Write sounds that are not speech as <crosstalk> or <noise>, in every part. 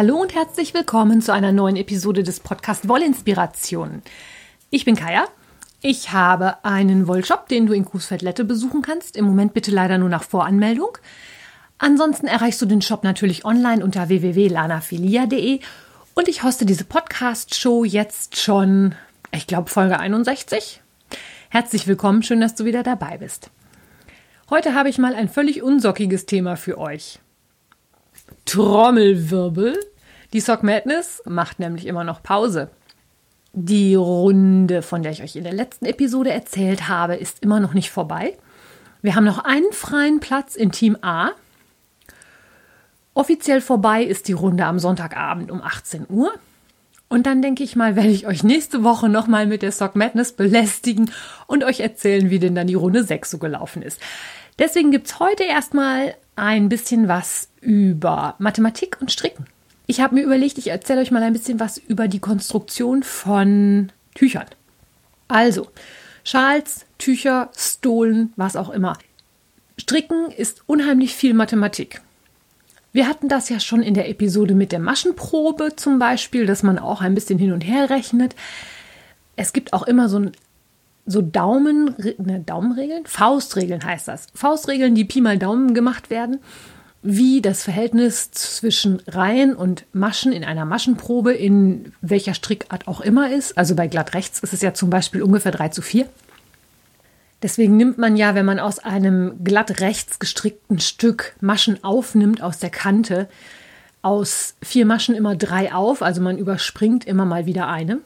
Hallo und herzlich willkommen zu einer neuen Episode des Podcast Wollinspirationen. Ich bin Kaya. Ich habe einen Wollshop, den du in Coesfeld-Lette besuchen kannst. Im Moment bitte leider nur nach Voranmeldung. Ansonsten erreichst du den Shop natürlich online unter www.lanafilia.de und ich hoste diese Podcast-Show jetzt schon, ich glaube, Folge 61. Herzlich willkommen, schön, dass du wieder dabei bist. Heute habe ich mal ein völlig unsockiges Thema für euch. Trommelwirbel. Die Sock Madness macht nämlich immer noch Pause. Die Runde, von der ich euch in der letzten Episode erzählt habe, ist immer noch nicht vorbei. Wir haben noch einen freien Platz in Team A. Offiziell vorbei ist die Runde am Sonntagabend um 18 Uhr. Und dann denke ich mal, werde ich euch nächste Woche nochmal mit der Sock Madness belästigen und euch erzählen, wie denn dann die Runde 6 so gelaufen ist. Deswegen gibt es heute erstmal ein bisschen was über Mathematik und Stricken. Ich habe mir überlegt, ich erzähle euch mal ein bisschen was über die Konstruktion von Tüchern. Also, Schals, Tücher, Stohlen, was auch immer. Stricken ist unheimlich viel Mathematik. Wir hatten das ja schon in der Episode mit der Maschenprobe zum Beispiel, dass man auch ein bisschen hin und her rechnet. Es gibt auch immer so so Daumen, ne, Daumenregeln, Faustregeln heißt das. Faustregeln, die Pi mal Daumen gemacht werden, wie das Verhältnis zwischen Reihen und Maschen in einer Maschenprobe in welcher Strickart auch immer ist. Also bei glatt rechts ist es ja zum Beispiel ungefähr 3 zu 4. Deswegen nimmt man ja, wenn man aus einem glatt rechts gestrickten Stück Maschen aufnimmt aus der Kante, aus vier Maschen immer drei auf, also man überspringt immer mal wieder eine,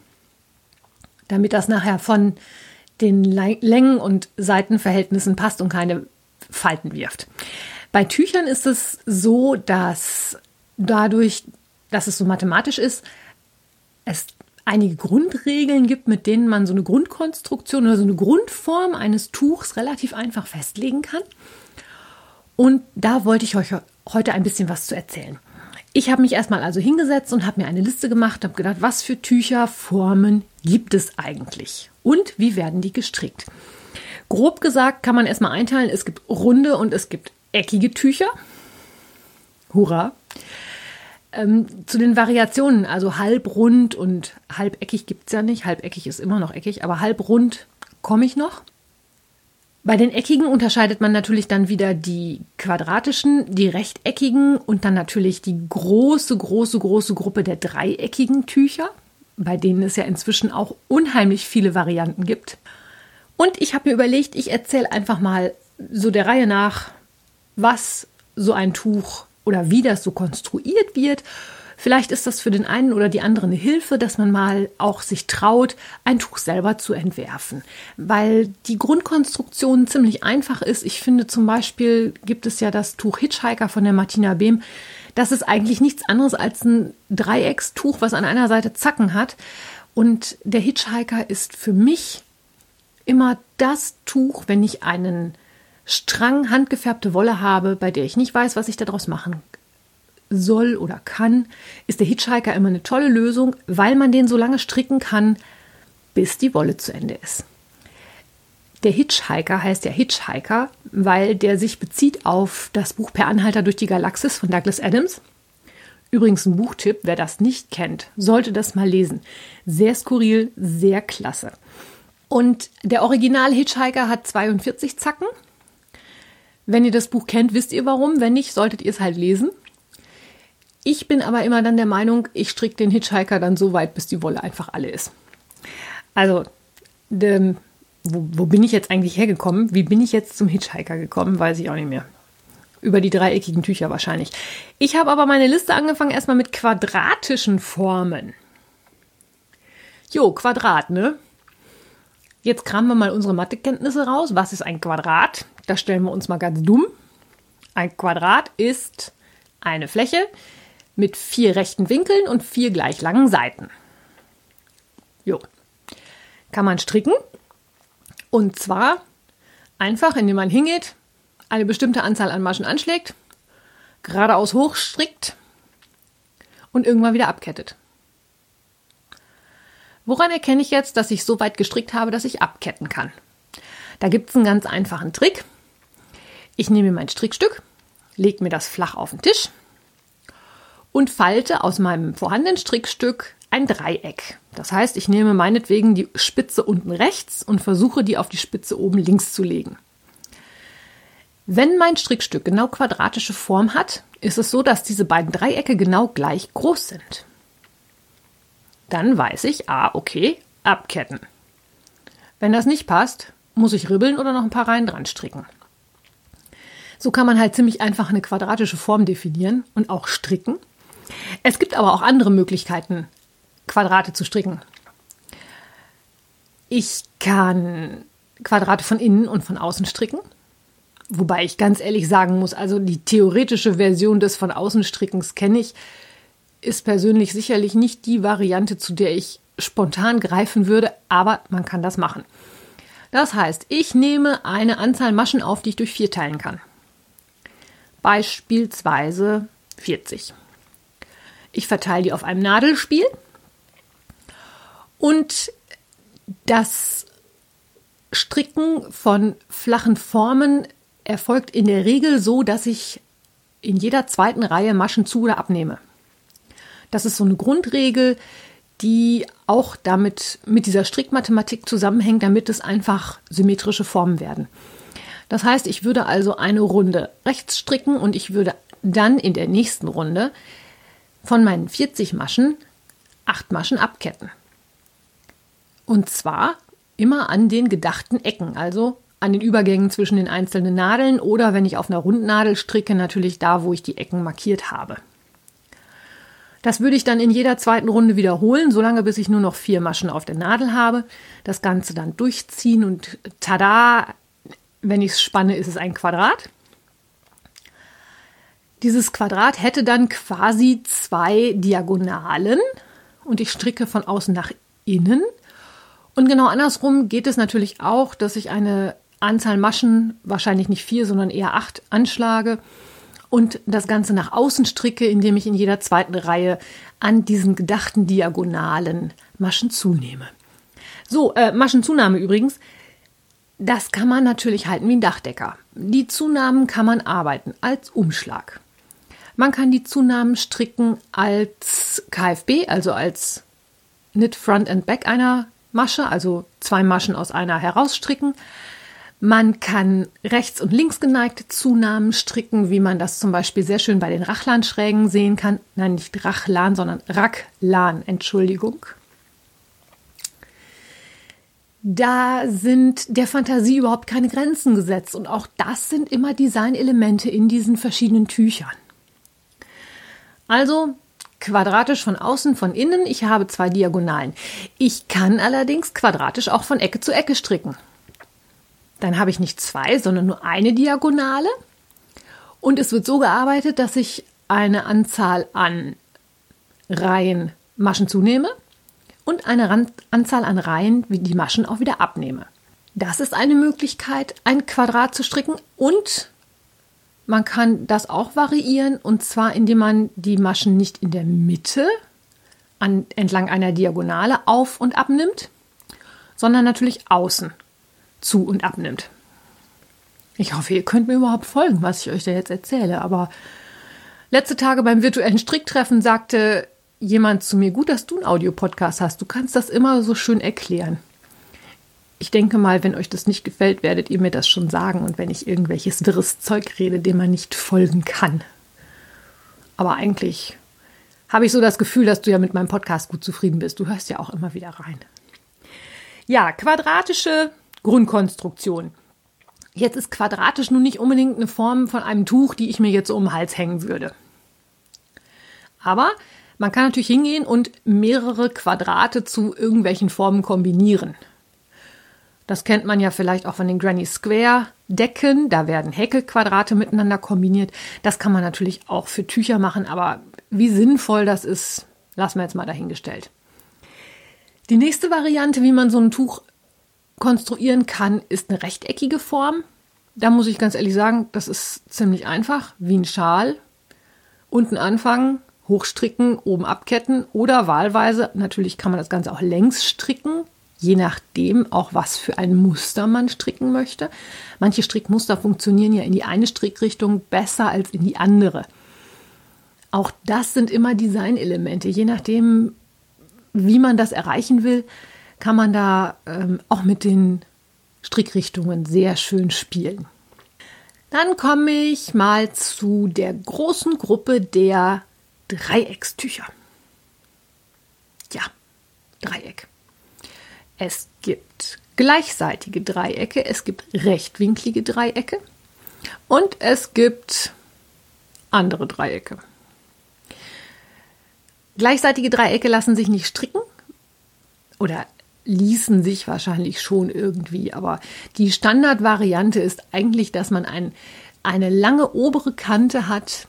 damit das nachher von den Längen- und Seitenverhältnissen passt und keine Falten wirft. Bei Tüchern ist es so, dass dadurch, dass es so mathematisch ist, es einige Grundregeln gibt, mit denen man so eine Grundkonstruktion oder so eine Grundform eines Tuchs relativ einfach festlegen kann. Und da wollte ich euch heute ein bisschen was zu erzählen. Ich habe mich erstmal also hingesetzt und habe mir eine Liste gemacht, habe gedacht, was für Tücherformen gibt es eigentlich und wie werden die gestrickt. Grob gesagt kann man erstmal einteilen, es gibt runde und es gibt eckige Tücher. Hurra! Ähm, zu den Variationen, also halbrund und halbeckig gibt es ja nicht. Halbeckig ist immer noch eckig, aber halbrund komme ich noch. Bei den eckigen unterscheidet man natürlich dann wieder die quadratischen, die rechteckigen und dann natürlich die große, große, große Gruppe der dreieckigen Tücher, bei denen es ja inzwischen auch unheimlich viele Varianten gibt. Und ich habe mir überlegt, ich erzähle einfach mal so der Reihe nach, was so ein Tuch oder wie das so konstruiert wird. Vielleicht ist das für den einen oder die andere eine Hilfe, dass man mal auch sich traut, ein Tuch selber zu entwerfen, weil die Grundkonstruktion ziemlich einfach ist. Ich finde zum Beispiel gibt es ja das Tuch Hitchhiker von der Martina Behm. Das ist eigentlich nichts anderes als ein Dreieckstuch, was an einer Seite Zacken hat. Und der Hitchhiker ist für mich immer das Tuch, wenn ich einen Strang handgefärbte Wolle habe, bei der ich nicht weiß, was ich daraus machen soll oder kann, ist der Hitchhiker immer eine tolle Lösung, weil man den so lange stricken kann, bis die Wolle zu Ende ist. Der Hitchhiker heißt ja Hitchhiker, weil der sich bezieht auf das Buch Per Anhalter durch die Galaxis von Douglas Adams. Übrigens ein Buchtipp, wer das nicht kennt, sollte das mal lesen. Sehr skurril, sehr klasse. Und der Original Hitchhiker hat 42 Zacken wenn ihr das Buch kennt, wisst ihr warum. Wenn nicht, solltet ihr es halt lesen. Ich bin aber immer dann der Meinung, ich stricke den Hitchhiker dann so weit, bis die Wolle einfach alle ist. Also, de, wo, wo bin ich jetzt eigentlich hergekommen? Wie bin ich jetzt zum Hitchhiker gekommen? Weiß ich auch nicht mehr. Über die dreieckigen Tücher wahrscheinlich. Ich habe aber meine Liste angefangen erstmal mit quadratischen Formen. Jo, Quadrat, ne? Jetzt kramen wir mal unsere Mathekenntnisse raus. Was ist ein Quadrat? Das stellen wir uns mal ganz dumm. Ein Quadrat ist eine Fläche mit vier rechten Winkeln und vier gleich langen Seiten. Jo. Kann man stricken. Und zwar einfach, indem man hingeht, eine bestimmte Anzahl an Maschen anschlägt, geradeaus hochstrickt und irgendwann wieder abkettet. Woran erkenne ich jetzt, dass ich so weit gestrickt habe, dass ich abketten kann? Da gibt es einen ganz einfachen Trick. Ich nehme mein Strickstück, lege mir das flach auf den Tisch und falte aus meinem vorhandenen Strickstück ein Dreieck. Das heißt, ich nehme meinetwegen die Spitze unten rechts und versuche die auf die Spitze oben links zu legen. Wenn mein Strickstück genau quadratische Form hat, ist es so, dass diese beiden Dreiecke genau gleich groß sind. Dann weiß ich, ah, okay, abketten. Wenn das nicht passt, muss ich ribbeln oder noch ein paar Reihen dran stricken. So kann man halt ziemlich einfach eine quadratische Form definieren und auch stricken. Es gibt aber auch andere Möglichkeiten, Quadrate zu stricken. Ich kann Quadrate von innen und von außen stricken. Wobei ich ganz ehrlich sagen muss, also die theoretische Version des von außen Strickens kenne ich, ist persönlich sicherlich nicht die Variante, zu der ich spontan greifen würde, aber man kann das machen. Das heißt, ich nehme eine Anzahl Maschen auf, die ich durch vier teilen kann. Beispielsweise 40. Ich verteile die auf einem Nadelspiel und das Stricken von flachen Formen erfolgt in der Regel so, dass ich in jeder zweiten Reihe Maschen zu oder abnehme. Das ist so eine Grundregel, die auch damit mit dieser Strickmathematik zusammenhängt, damit es einfach symmetrische Formen werden. Das heißt, ich würde also eine Runde rechts stricken und ich würde dann in der nächsten Runde von meinen 40 Maschen acht Maschen abketten. Und zwar immer an den gedachten Ecken, also an den Übergängen zwischen den einzelnen Nadeln oder wenn ich auf einer Rundnadel stricke, natürlich da, wo ich die Ecken markiert habe. Das würde ich dann in jeder zweiten Runde wiederholen, solange bis ich nur noch vier Maschen auf der Nadel habe. Das Ganze dann durchziehen und tada, wenn ich es spanne, ist es ein Quadrat. Dieses Quadrat hätte dann quasi zwei Diagonalen und ich stricke von außen nach innen. Und genau andersrum geht es natürlich auch, dass ich eine Anzahl Maschen, wahrscheinlich nicht vier, sondern eher acht, anschlage und das Ganze nach außen stricke, indem ich in jeder zweiten Reihe an diesen gedachten Diagonalen Maschen zunehme. So, äh, Maschenzunahme übrigens, das kann man natürlich halten wie ein Dachdecker. Die Zunahmen kann man arbeiten als Umschlag. Man kann die Zunahmen stricken als KFB, also als Knit Front and Back einer Masche, also zwei Maschen aus einer herausstricken. Man kann rechts und links geneigte Zunahmen stricken, wie man das zum Beispiel sehr schön bei den Rachlanschrägen sehen kann. Nein, nicht Rachlan, sondern Racklan, Entschuldigung. Da sind der Fantasie überhaupt keine Grenzen gesetzt und auch das sind immer Designelemente in diesen verschiedenen Tüchern. Also quadratisch von außen, von innen. Ich habe zwei Diagonalen. Ich kann allerdings quadratisch auch von Ecke zu Ecke stricken. Dann habe ich nicht zwei, sondern nur eine Diagonale. Und es wird so gearbeitet, dass ich eine Anzahl an Reihen Maschen zunehme und eine Anzahl an Reihen, wie die Maschen auch wieder abnehme. Das ist eine Möglichkeit, ein Quadrat zu stricken und man kann das auch variieren und zwar indem man die Maschen nicht in der Mitte an, entlang einer Diagonale auf und abnimmt, sondern natürlich außen zu und abnimmt. Ich hoffe, ihr könnt mir überhaupt folgen, was ich euch da jetzt erzähle, aber letzte Tage beim virtuellen Stricktreffen sagte jemand zu mir, gut, dass du einen Audiopodcast hast, du kannst das immer so schön erklären. Ich denke mal, wenn euch das nicht gefällt, werdet ihr mir das schon sagen und wenn ich irgendwelches wirres Zeug rede, dem man nicht folgen kann. Aber eigentlich habe ich so das Gefühl, dass du ja mit meinem Podcast gut zufrieden bist. Du hörst ja auch immer wieder rein. Ja, quadratische Grundkonstruktion. Jetzt ist quadratisch nun nicht unbedingt eine Form von einem Tuch, die ich mir jetzt um den Hals hängen würde. Aber man kann natürlich hingehen und mehrere Quadrate zu irgendwelchen Formen kombinieren. Das kennt man ja vielleicht auch von den Granny Square Decken. Da werden Häkelquadrate miteinander kombiniert. Das kann man natürlich auch für Tücher machen, aber wie sinnvoll das ist, lassen wir jetzt mal dahingestellt. Die nächste Variante, wie man so ein Tuch konstruieren kann, ist eine rechteckige Form. Da muss ich ganz ehrlich sagen, das ist ziemlich einfach, wie ein Schal. Unten anfangen, hochstricken, oben abketten oder wahlweise, natürlich kann man das Ganze auch längs stricken, je nachdem auch was für ein Muster man stricken möchte. Manche Strickmuster funktionieren ja in die eine Strickrichtung besser als in die andere. Auch das sind immer Designelemente. Je nachdem, wie man das erreichen will, kann man da ähm, auch mit den Strickrichtungen sehr schön spielen. Dann komme ich mal zu der großen Gruppe der Dreieckstücher. Ja, Dreieck. Es gibt gleichseitige Dreiecke, es gibt rechtwinklige Dreiecke und es gibt andere Dreiecke. Gleichseitige Dreiecke lassen sich nicht stricken oder ließen sich wahrscheinlich schon irgendwie, aber die Standardvariante ist eigentlich, dass man ein, eine lange obere Kante hat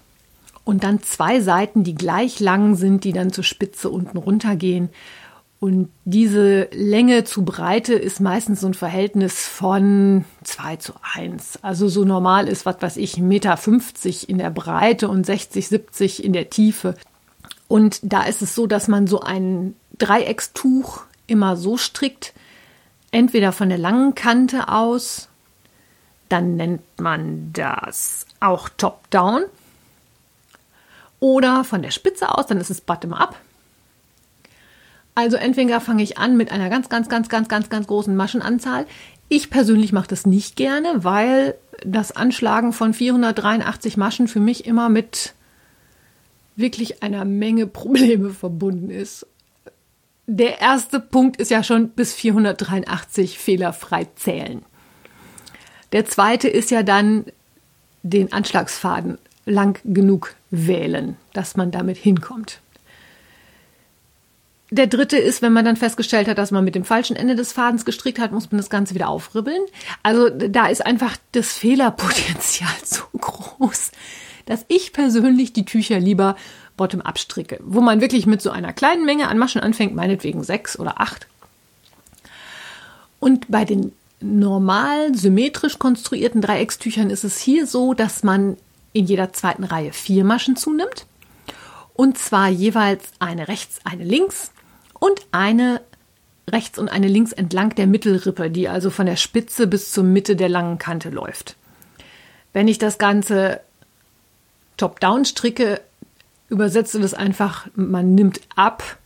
und dann zwei Seiten, die gleich lang sind, die dann zur Spitze unten runtergehen. Und diese Länge zu Breite ist meistens so ein Verhältnis von 2 zu 1. Also so normal ist, was weiß ich, 1,50 Meter in der Breite und 60, 70 in der Tiefe. Und da ist es so, dass man so ein Dreieckstuch immer so strickt, entweder von der langen Kante aus, dann nennt man das auch Top-Down, oder von der Spitze aus, dann ist es Bottom-up. Also entweder fange ich an mit einer ganz, ganz, ganz, ganz, ganz, ganz großen Maschenanzahl. Ich persönlich mache das nicht gerne, weil das Anschlagen von 483 Maschen für mich immer mit wirklich einer Menge Probleme verbunden ist. Der erste Punkt ist ja schon bis 483 fehlerfrei zählen. Der zweite ist ja dann den Anschlagsfaden lang genug wählen, dass man damit hinkommt. Der dritte ist, wenn man dann festgestellt hat, dass man mit dem falschen Ende des Fadens gestrickt hat, muss man das Ganze wieder aufribbeln. Also da ist einfach das Fehlerpotenzial <laughs> so groß, dass ich persönlich die Tücher lieber bottom-up stricke, wo man wirklich mit so einer kleinen Menge an Maschen anfängt, meinetwegen sechs oder acht. Und bei den normal symmetrisch konstruierten Dreieckstüchern ist es hier so, dass man in jeder zweiten Reihe vier Maschen zunimmt. Und zwar jeweils eine rechts, eine links und eine rechts und eine links entlang der Mittelrippe, die also von der Spitze bis zur Mitte der langen Kante läuft. Wenn ich das Ganze top-down stricke, übersetze das einfach, man nimmt ab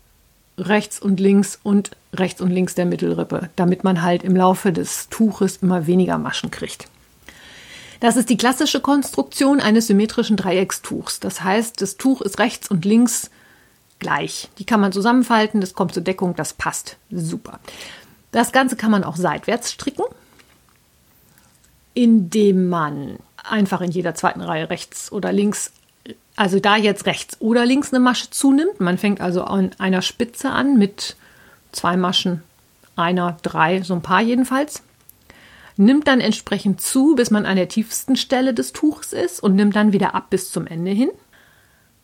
rechts und links und rechts und links der Mittelrippe, damit man halt im Laufe des Tuches immer weniger Maschen kriegt. Das ist die klassische Konstruktion eines symmetrischen Dreieckstuchs. Das heißt, das Tuch ist rechts und links gleich. Die kann man zusammenfalten, das kommt zur Deckung, das passt super. Das Ganze kann man auch seitwärts stricken, indem man einfach in jeder zweiten Reihe rechts oder links, also da jetzt rechts oder links eine Masche zunimmt. Man fängt also an einer Spitze an mit zwei Maschen, einer, drei, so ein paar jedenfalls nimmt dann entsprechend zu, bis man an der tiefsten Stelle des Tuches ist und nimmt dann wieder ab bis zum Ende hin.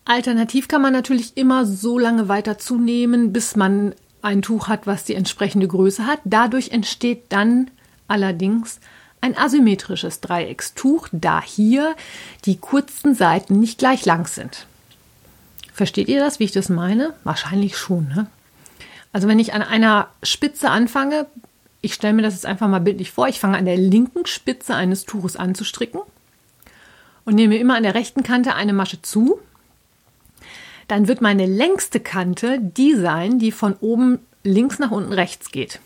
Alternativ kann man natürlich immer so lange weiter zunehmen, bis man ein Tuch hat, was die entsprechende Größe hat. Dadurch entsteht dann allerdings ein asymmetrisches Dreieckstuch, da hier die kurzen Seiten nicht gleich lang sind. Versteht ihr das, wie ich das meine? Wahrscheinlich schon. Ne? Also wenn ich an einer Spitze anfange, ich stelle mir das jetzt einfach mal bildlich vor. Ich fange an der linken Spitze eines Tuches an zu stricken und nehme immer an der rechten Kante eine Masche zu. Dann wird meine längste Kante die sein, die von oben links nach unten rechts geht.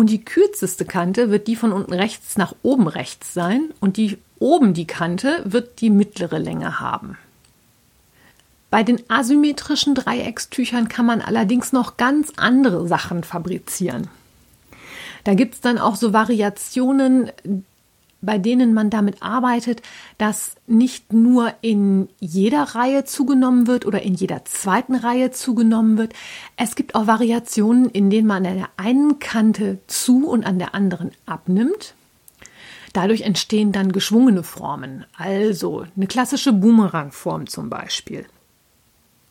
Und die kürzeste Kante wird die von unten rechts nach oben rechts sein und die oben die Kante wird die mittlere Länge haben. Bei den asymmetrischen Dreieckstüchern kann man allerdings noch ganz andere Sachen fabrizieren. Da gibt es dann auch so Variationen, bei denen man damit arbeitet, dass nicht nur in jeder Reihe zugenommen wird oder in jeder zweiten Reihe zugenommen wird. Es gibt auch Variationen, in denen man an der einen Kante zu und an der anderen abnimmt. Dadurch entstehen dann geschwungene Formen, also eine klassische Boomerang-Form zum Beispiel.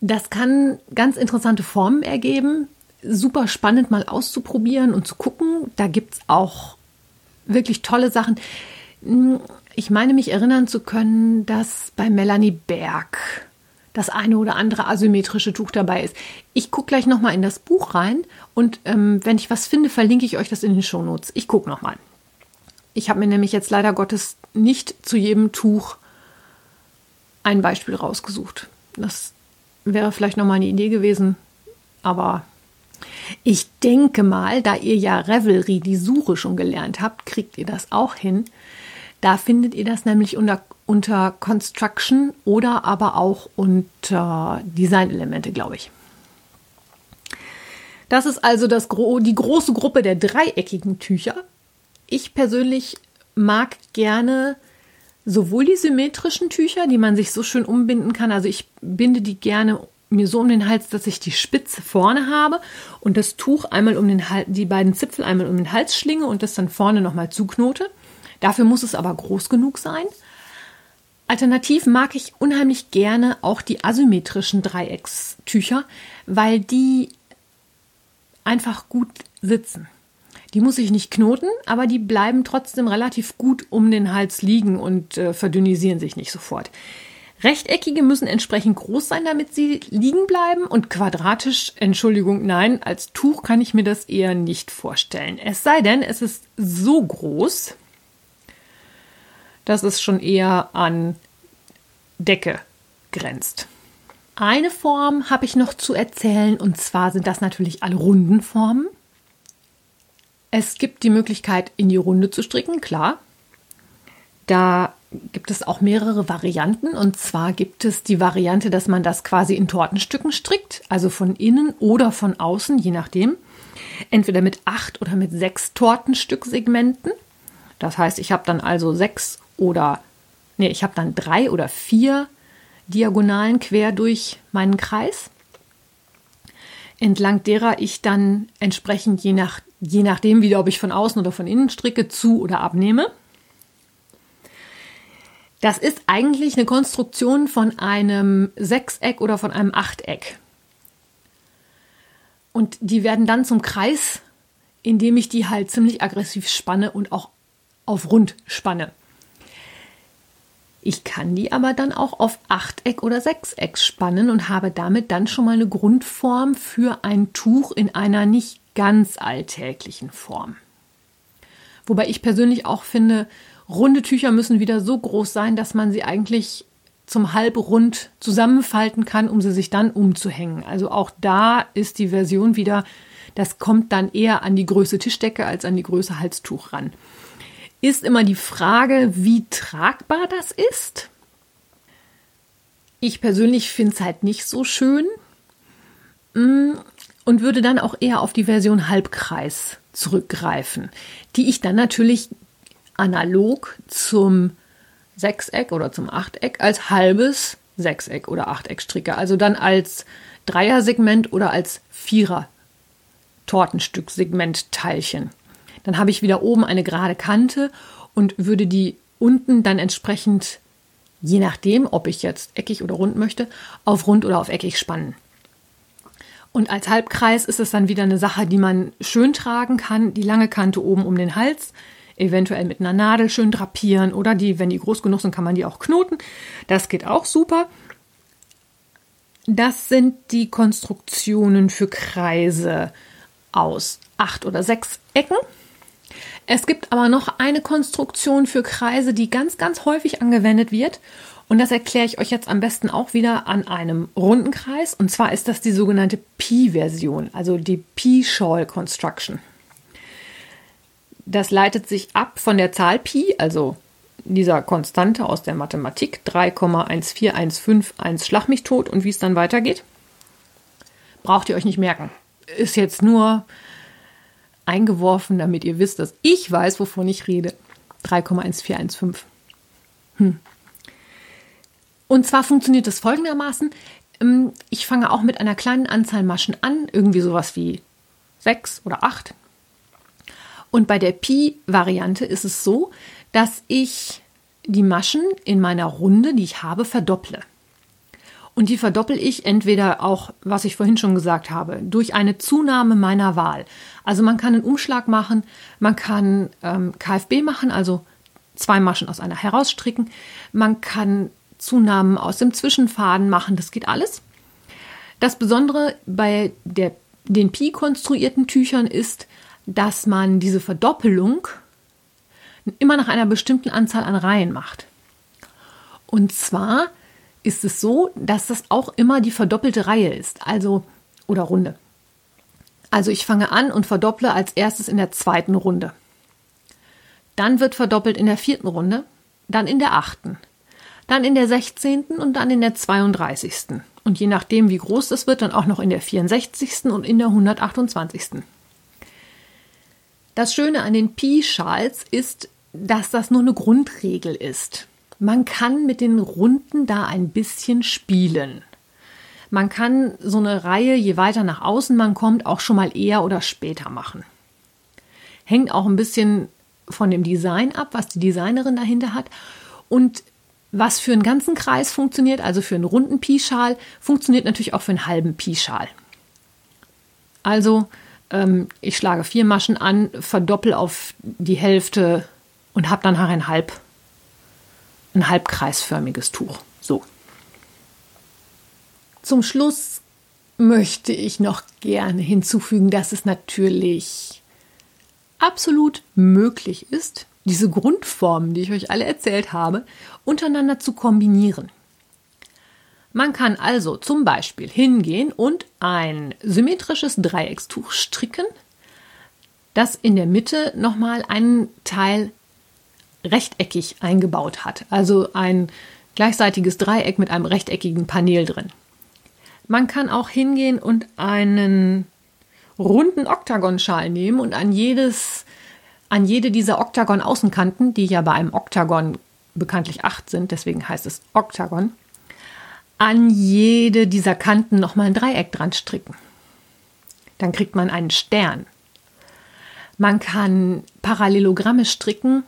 Das kann ganz interessante Formen ergeben, super spannend mal auszuprobieren und zu gucken. Da gibt es auch wirklich tolle Sachen. Hm, ich meine mich erinnern zu können, dass bei Melanie Berg das eine oder andere asymmetrische Tuch dabei ist. Ich gucke gleich nochmal in das Buch rein und ähm, wenn ich was finde, verlinke ich euch das in den Shownotes. Ich gucke nochmal. Ich habe mir nämlich jetzt leider Gottes nicht zu jedem Tuch ein Beispiel rausgesucht. Das wäre vielleicht nochmal eine Idee gewesen, aber ich denke mal, da ihr ja Revelry, die Suche schon gelernt habt, kriegt ihr das auch hin. Da findet ihr das nämlich unter, unter Construction oder aber auch unter Designelemente, glaube ich. Das ist also das, die große Gruppe der dreieckigen Tücher. Ich persönlich mag gerne sowohl die symmetrischen Tücher, die man sich so schön umbinden kann. Also ich binde die gerne mir so um den Hals, dass ich die Spitze vorne habe und das Tuch einmal um den Hals, die beiden Zipfel einmal um den Hals schlinge und das dann vorne nochmal zuknote. Dafür muss es aber groß genug sein. Alternativ mag ich unheimlich gerne auch die asymmetrischen Dreieckstücher, weil die einfach gut sitzen. Die muss ich nicht knoten, aber die bleiben trotzdem relativ gut um den Hals liegen und äh, verdünnisieren sich nicht sofort. Rechteckige müssen entsprechend groß sein, damit sie liegen bleiben und quadratisch, Entschuldigung, nein, als Tuch kann ich mir das eher nicht vorstellen. Es sei denn, es ist so groß, dass es schon eher an Decke grenzt. Eine Form habe ich noch zu erzählen und zwar sind das natürlich alle runden Formen. Es gibt die Möglichkeit, in die Runde zu stricken, klar. Da gibt es auch mehrere Varianten. Und zwar gibt es die Variante, dass man das quasi in Tortenstücken strickt, also von innen oder von außen, je nachdem. Entweder mit acht oder mit sechs Tortenstücksegmenten. Das heißt, ich habe dann also sechs oder, nee, ich habe dann drei oder vier Diagonalen quer durch meinen Kreis, entlang derer ich dann entsprechend je nach je nachdem wieder, ob ich von außen oder von innen stricke, zu oder abnehme. Das ist eigentlich eine Konstruktion von einem Sechseck oder von einem Achteck. Und die werden dann zum Kreis, indem ich die halt ziemlich aggressiv spanne und auch auf rund spanne. Ich kann die aber dann auch auf Achteck oder Sechseck spannen und habe damit dann schon mal eine Grundform für ein Tuch in einer nicht ganz alltäglichen Form. Wobei ich persönlich auch finde, runde Tücher müssen wieder so groß sein, dass man sie eigentlich zum Halbrund zusammenfalten kann, um sie sich dann umzuhängen. Also auch da ist die Version wieder, das kommt dann eher an die Größe Tischdecke als an die Größe Halstuch ran. Ist immer die Frage, wie tragbar das ist. Ich persönlich finde es halt nicht so schön. Mm, und würde dann auch eher auf die Version Halbkreis zurückgreifen, die ich dann natürlich analog zum Sechseck oder zum Achteck als halbes Sechseck oder Achteck stricke, also dann als Dreiersegment oder als Vierer Tortenstück-Segment-Teilchen. Dann habe ich wieder oben eine gerade Kante und würde die unten dann entsprechend, je nachdem, ob ich jetzt eckig oder rund möchte, auf rund oder auf eckig spannen. Und als Halbkreis ist es dann wieder eine Sache, die man schön tragen kann. Die lange Kante oben um den Hals, eventuell mit einer Nadel schön drapieren oder die, wenn die groß genug sind, kann man die auch knoten. Das geht auch super. Das sind die Konstruktionen für Kreise aus acht oder sechs Ecken. Es gibt aber noch eine Konstruktion für Kreise, die ganz, ganz häufig angewendet wird. Und das erkläre ich euch jetzt am besten auch wieder an einem runden Kreis. Und zwar ist das die sogenannte Pi-Version, also die Pi-Shawl Construction. Das leitet sich ab von der Zahl Pi, also dieser Konstante aus der Mathematik, 3,14151 Schlag mich tot und wie es dann weitergeht. Braucht ihr euch nicht merken. Ist jetzt nur eingeworfen, damit ihr wisst, dass ich weiß, wovon ich rede. 3,1415. Hm. Und zwar funktioniert das folgendermaßen. Ähm, ich fange auch mit einer kleinen Anzahl Maschen an, irgendwie sowas wie sechs oder acht. Und bei der Pi-Variante ist es so, dass ich die Maschen in meiner Runde, die ich habe, verdopple. Und die verdoppel ich entweder auch, was ich vorhin schon gesagt habe, durch eine Zunahme meiner Wahl. Also man kann einen Umschlag machen, man kann ähm, KFB machen, also zwei Maschen aus einer herausstricken, man kann Zunahmen aus dem Zwischenfaden machen. Das geht alles. Das Besondere bei der, den Pi konstruierten Tüchern ist, dass man diese Verdoppelung immer nach einer bestimmten Anzahl an Reihen macht. Und zwar ist es so, dass das auch immer die verdoppelte Reihe ist, also oder Runde. Also ich fange an und verdopple als erstes in der zweiten Runde. Dann wird verdoppelt in der vierten Runde, dann in der achten, dann in der sechzehnten und dann in der zweiunddreißigsten. Und je nachdem, wie groß es wird, dann auch noch in der 64. und in der 128. Das Schöne an den Pi-Schals ist, dass das nur eine Grundregel ist. Man kann mit den Runden da ein bisschen spielen. Man kann so eine Reihe, je weiter nach außen man kommt, auch schon mal eher oder später machen. Hängt auch ein bisschen von dem Design ab, was die Designerin dahinter hat. Und was für einen ganzen Kreis funktioniert, also für einen runden Pi-Schal, funktioniert natürlich auch für einen halben Pi-Schal. Also, ähm, ich schlage vier Maschen an, verdoppel auf die Hälfte und habe dann nachher ein halb, ein halbkreisförmiges Tuch. So. Zum Schluss möchte ich noch gerne hinzufügen, dass es natürlich absolut möglich ist, diese Grundformen, die ich euch alle erzählt habe, untereinander zu kombinieren. Man kann also zum Beispiel hingehen und ein symmetrisches Dreieckstuch stricken, das in der Mitte nochmal einen Teil rechteckig eingebaut hat, also ein gleichseitiges Dreieck mit einem rechteckigen Panel drin. Man kann auch hingehen und einen runden Oktagonschal nehmen und an jedes an jede dieser Oktagon-Außenkanten, die ja bei einem Oktagon bekanntlich acht sind, deswegen heißt es Oktagon, an jede dieser Kanten nochmal ein Dreieck dran stricken. Dann kriegt man einen Stern. Man kann Parallelogramme stricken,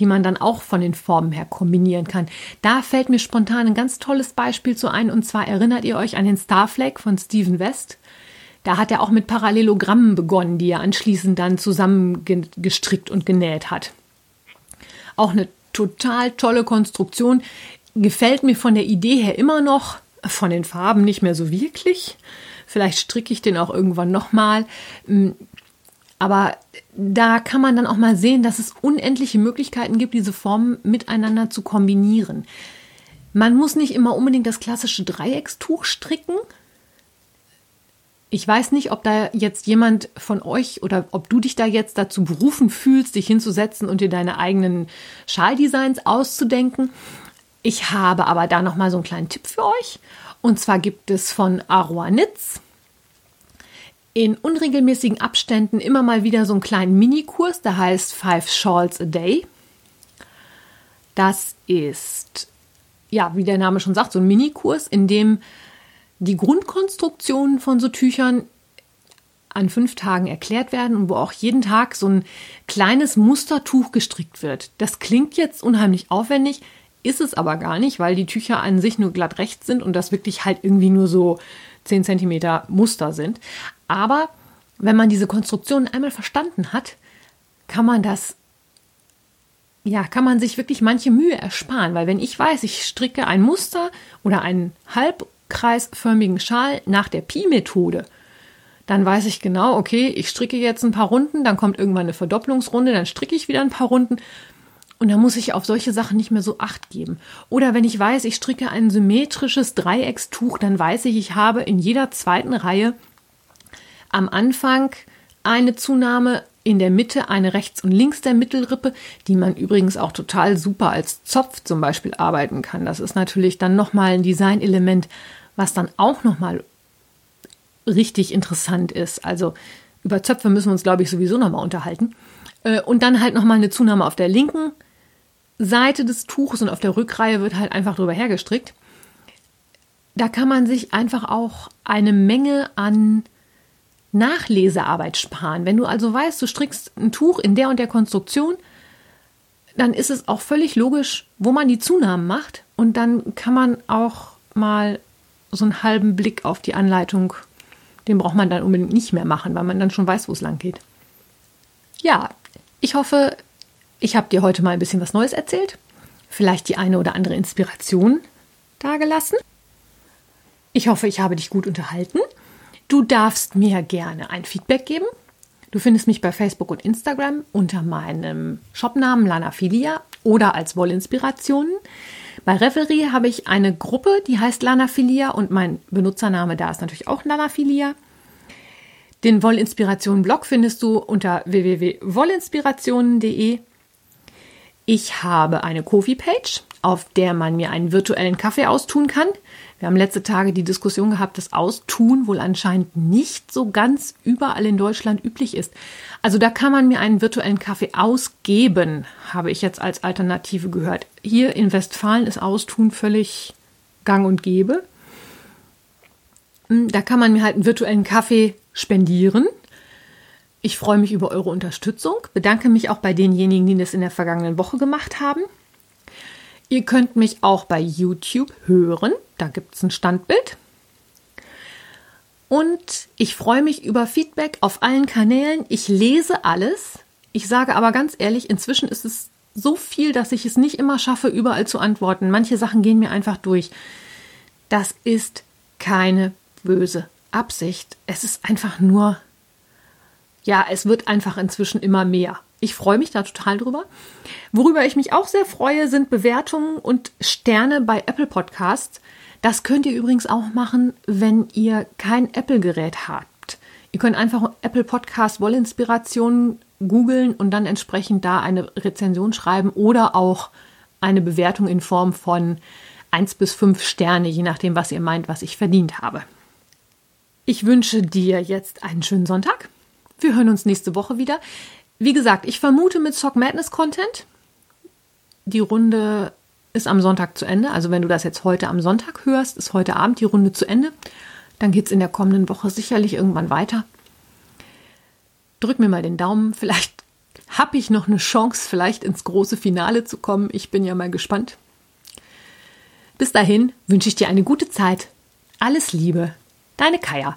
die man dann auch von den Formen her kombinieren kann. Da fällt mir spontan ein ganz tolles Beispiel zu ein, und zwar erinnert ihr euch an den Starflag von Stephen West. Da hat er auch mit Parallelogrammen begonnen, die er anschließend dann zusammengestrickt und genäht hat. Auch eine total tolle Konstruktion. Gefällt mir von der Idee her immer noch, von den Farben nicht mehr so wirklich. Vielleicht stricke ich den auch irgendwann nochmal. Aber da kann man dann auch mal sehen, dass es unendliche Möglichkeiten gibt, diese Formen miteinander zu kombinieren. Man muss nicht immer unbedingt das klassische Dreieckstuch stricken, ich weiß nicht, ob da jetzt jemand von euch oder ob du dich da jetzt dazu berufen fühlst, dich hinzusetzen und dir deine eigenen Schaldesigns auszudenken. Ich habe aber da noch mal so einen kleinen Tipp für euch. Und zwar gibt es von Aroanitz in unregelmäßigen Abständen immer mal wieder so einen kleinen Minikurs, der heißt Five Shawls a Day. Das ist, ja, wie der Name schon sagt, so ein Minikurs, in dem die Grundkonstruktionen von so Tüchern an fünf Tagen erklärt werden und wo auch jeden Tag so ein kleines Mustertuch gestrickt wird. Das klingt jetzt unheimlich aufwendig, ist es aber gar nicht, weil die Tücher an sich nur glatt rechts sind und das wirklich halt irgendwie nur so 10 cm Muster sind. Aber wenn man diese Konstruktion einmal verstanden hat, kann man das ja, kann man sich wirklich manche Mühe ersparen, weil wenn ich weiß, ich stricke ein Muster oder einen halb kreisförmigen Schal nach der Pi-Methode, dann weiß ich genau, okay, ich stricke jetzt ein paar Runden, dann kommt irgendwann eine Verdopplungsrunde, dann stricke ich wieder ein paar Runden und dann muss ich auf solche Sachen nicht mehr so acht geben. Oder wenn ich weiß, ich stricke ein symmetrisches Dreieckstuch, dann weiß ich, ich habe in jeder zweiten Reihe am Anfang eine Zunahme, in der Mitte eine rechts und links der Mittelrippe, die man übrigens auch total super als Zopf zum Beispiel arbeiten kann. Das ist natürlich dann nochmal ein Designelement, was dann auch nochmal richtig interessant ist. Also über Zöpfe müssen wir uns, glaube ich, sowieso nochmal unterhalten. Äh, und dann halt nochmal eine Zunahme auf der linken Seite des Tuches und auf der Rückreihe wird halt einfach drüber hergestrickt. Da kann man sich einfach auch eine Menge an Nachlesearbeit sparen. Wenn du also weißt, du strickst ein Tuch in der und der Konstruktion, dann ist es auch völlig logisch, wo man die Zunahmen macht. Und dann kann man auch mal so einen halben Blick auf die Anleitung, den braucht man dann unbedingt nicht mehr machen, weil man dann schon weiß, wo es lang geht. Ja, ich hoffe, ich habe dir heute mal ein bisschen was Neues erzählt. Vielleicht die eine oder andere Inspiration dagelassen. Ich hoffe, ich habe dich gut unterhalten. Du darfst mir gerne ein Feedback geben. Du findest mich bei Facebook und Instagram unter meinem Shopnamen Lanafilia oder als Wollinspirationen. Bei Revelry habe ich eine Gruppe, die heißt Lanaphilia und mein Benutzername da ist natürlich auch Lanaphilia. Den Wollinspiration-Blog findest du unter www.wollinspirationen.de. Ich habe eine Kofi-Page, auf der man mir einen virtuellen Kaffee austun kann. Wir haben letzte Tage die Diskussion gehabt, dass Austun wohl anscheinend nicht so ganz überall in Deutschland üblich ist. Also da kann man mir einen virtuellen Kaffee ausgeben, habe ich jetzt als Alternative gehört. Hier in Westfalen ist Austun völlig gang und gäbe. Hm, da kann man mir halt einen virtuellen Kaffee spendieren. Ich freue mich über eure Unterstützung, bedanke mich auch bei denjenigen, die das in der vergangenen Woche gemacht haben. Ihr könnt mich auch bei YouTube hören. Da gibt es ein Standbild. Und ich freue mich über Feedback auf allen Kanälen. Ich lese alles. Ich sage aber ganz ehrlich, inzwischen ist es so viel, dass ich es nicht immer schaffe, überall zu antworten. Manche Sachen gehen mir einfach durch. Das ist keine böse Absicht. Es ist einfach nur, ja, es wird einfach inzwischen immer mehr. Ich freue mich da total drüber. Worüber ich mich auch sehr freue, sind Bewertungen und Sterne bei Apple Podcasts. Das könnt ihr übrigens auch machen, wenn ihr kein Apple-Gerät habt. Ihr könnt einfach Apple Podcast Wollinspiration googeln und dann entsprechend da eine Rezension schreiben oder auch eine Bewertung in Form von 1 bis 5 Sterne, je nachdem, was ihr meint, was ich verdient habe. Ich wünsche dir jetzt einen schönen Sonntag. Wir hören uns nächste Woche wieder. Wie gesagt, ich vermute mit Sock Madness Content. Die Runde ist am Sonntag zu Ende. Also wenn du das jetzt heute am Sonntag hörst, ist heute Abend die Runde zu Ende. Dann geht es in der kommenden Woche sicherlich irgendwann weiter. Drück mir mal den Daumen. Vielleicht habe ich noch eine Chance, vielleicht ins große Finale zu kommen. Ich bin ja mal gespannt. Bis dahin wünsche ich dir eine gute Zeit. Alles Liebe, deine Kaya.